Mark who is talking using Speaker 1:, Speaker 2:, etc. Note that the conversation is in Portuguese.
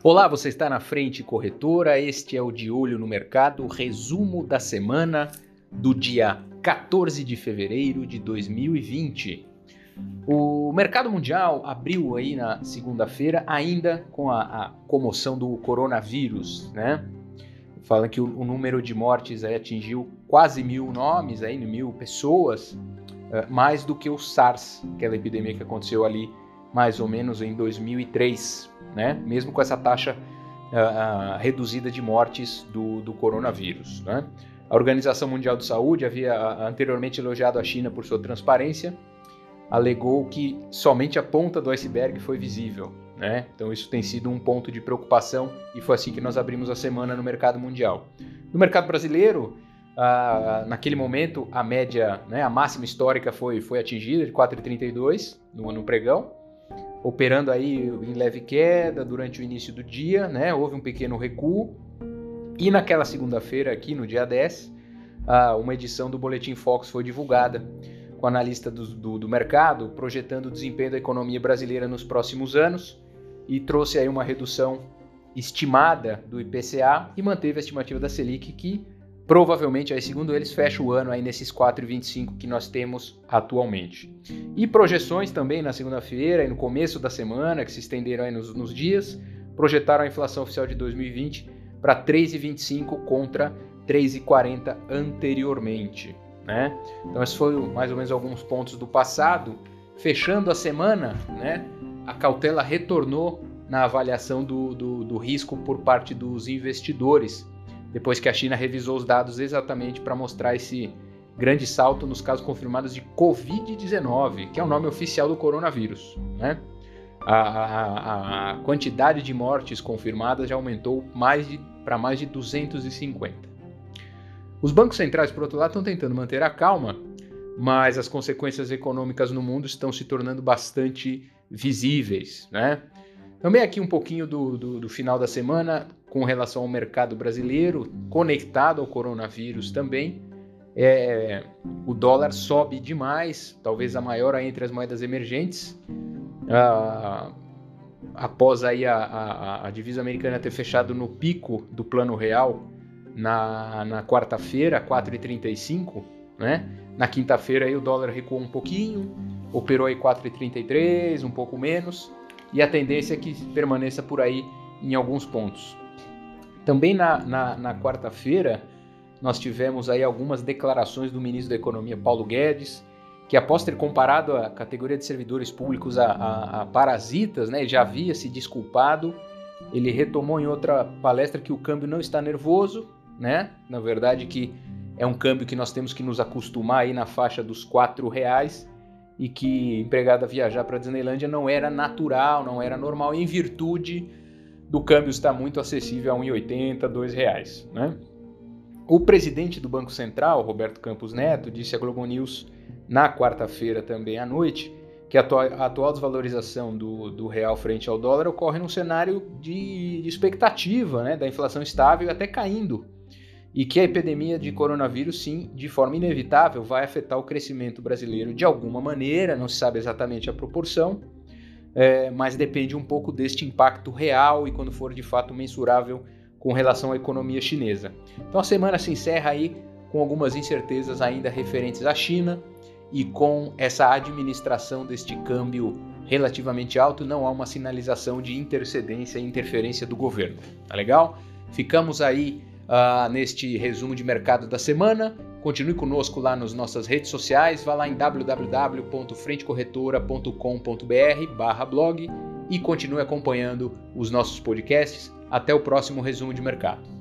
Speaker 1: Olá, você está na frente corretora. Este é o De Olho no Mercado, resumo da semana do dia 14 de fevereiro de 2020. O mercado mundial abriu aí na segunda-feira ainda com a, a, comoção do coronavírus, né? Fala que o, o, número de mortes aí atingiu quase mil nomes, aí, mil pessoas, uh, mais do que o SARS, aquela epidemia que aconteceu ali mais ou menos em 2003, né? mesmo com essa taxa uh, uh, reduzida de mortes do, do coronavírus. Né? A Organização Mundial de Saúde havia anteriormente elogiado a China por sua transparência, alegou que somente a ponta do iceberg foi visível. Né? Então, isso tem sido um ponto de preocupação e foi assim que nós abrimos a semana no mercado mundial. No mercado brasileiro, ah, naquele momento, a média, né, a máxima histórica foi, foi atingida de 4,32 no, no pregão operando aí em leve queda durante o início do dia, né? Houve um pequeno recuo. E naquela segunda-feira, aqui no dia 10, uma edição do Boletim Fox foi divulgada com analista do, do, do, mercado projetando o desempenho da economia brasileira nos próximos anos e trouxe aí uma redução estimada do IPCA e manteve a estimativa da Selic que provavelmente, aí, segundo eles, fecha o ano aí nesses 4,25 que nós temos atualmente. E projeções também na segunda-feira e no começo da semana, que se estenderam aí nos, nos dias, projetaram a inflação oficial de 2020 para 3,25 contra 3,40 anteriormente. Né? Então, esses foram mais ou menos alguns pontos do passado. Fechando a semana, né, a cautela retornou na avaliação do, do, do risco por parte dos investidores depois que a China revisou os dados exatamente para mostrar esse grande salto nos casos confirmados de Covid-19, que é o nome oficial do coronavírus. Né? A, a, a quantidade de mortes confirmadas já aumentou mais para mais de 250. Os bancos centrais, por outro lado, estão tentando manter a calma, mas as consequências econômicas no mundo estão se tornando bastante visíveis. Né? Também aqui um pouquinho do, do, do final da semana, com relação ao mercado brasileiro, conectado ao coronavírus também. É, o dólar sobe demais, talvez a maior entre as moedas emergentes. Ah, após aí a, a, a, divisa americana ter fechado no pico do plano real na, na quarta-feira, 4,35, né? Na quinta-feira o dólar recuou um pouquinho, operou aí 4,33, um pouco menos, e a tendência é que permaneça por aí em alguns pontos. Também na, na, na quarta-feira, nós tivemos aí algumas declarações do ministro da Economia, Paulo Guedes, que após ter comparado a categoria de servidores públicos a, a, a parasitas, né, já havia se desculpado. Ele retomou em outra palestra que o câmbio não está nervoso, né? Na verdade que é um câmbio que nós temos que nos acostumar aí na faixa dos quatro reais e que empregada viajar para Disneylândia não era natural, não era normal em virtude do câmbio está muito acessível a R$ 1,80, R$ reais, né? O presidente do Banco Central, Roberto Campos Neto, disse à Globo News na quarta-feira também à noite que a atual desvalorização do, do, real frente ao dólar ocorre num cenário de, de expectativa né, da inflação estável até caindo e que a epidemia de coronavírus, sim, de forma inevitável, vai afetar o crescimento brasileiro de alguma maneira, não se sabe exatamente a proporção, é, mas depende um pouco deste impacto real e quando for de fato mensurável com relação à economia chinesa. Então a semana se encerra aí com algumas incertezas ainda referentes à China e com essa administração deste câmbio relativamente alto, não há uma sinalização de intercedência e interferência do governo. Tá legal? Ficamos aí uh, neste resumo de mercado da semana. Continue conosco lá nas nossas redes sociais, vá lá em www.frentecorretora.com.br blog e continue acompanhando os nossos podcasts. Até o próximo resumo de mercado.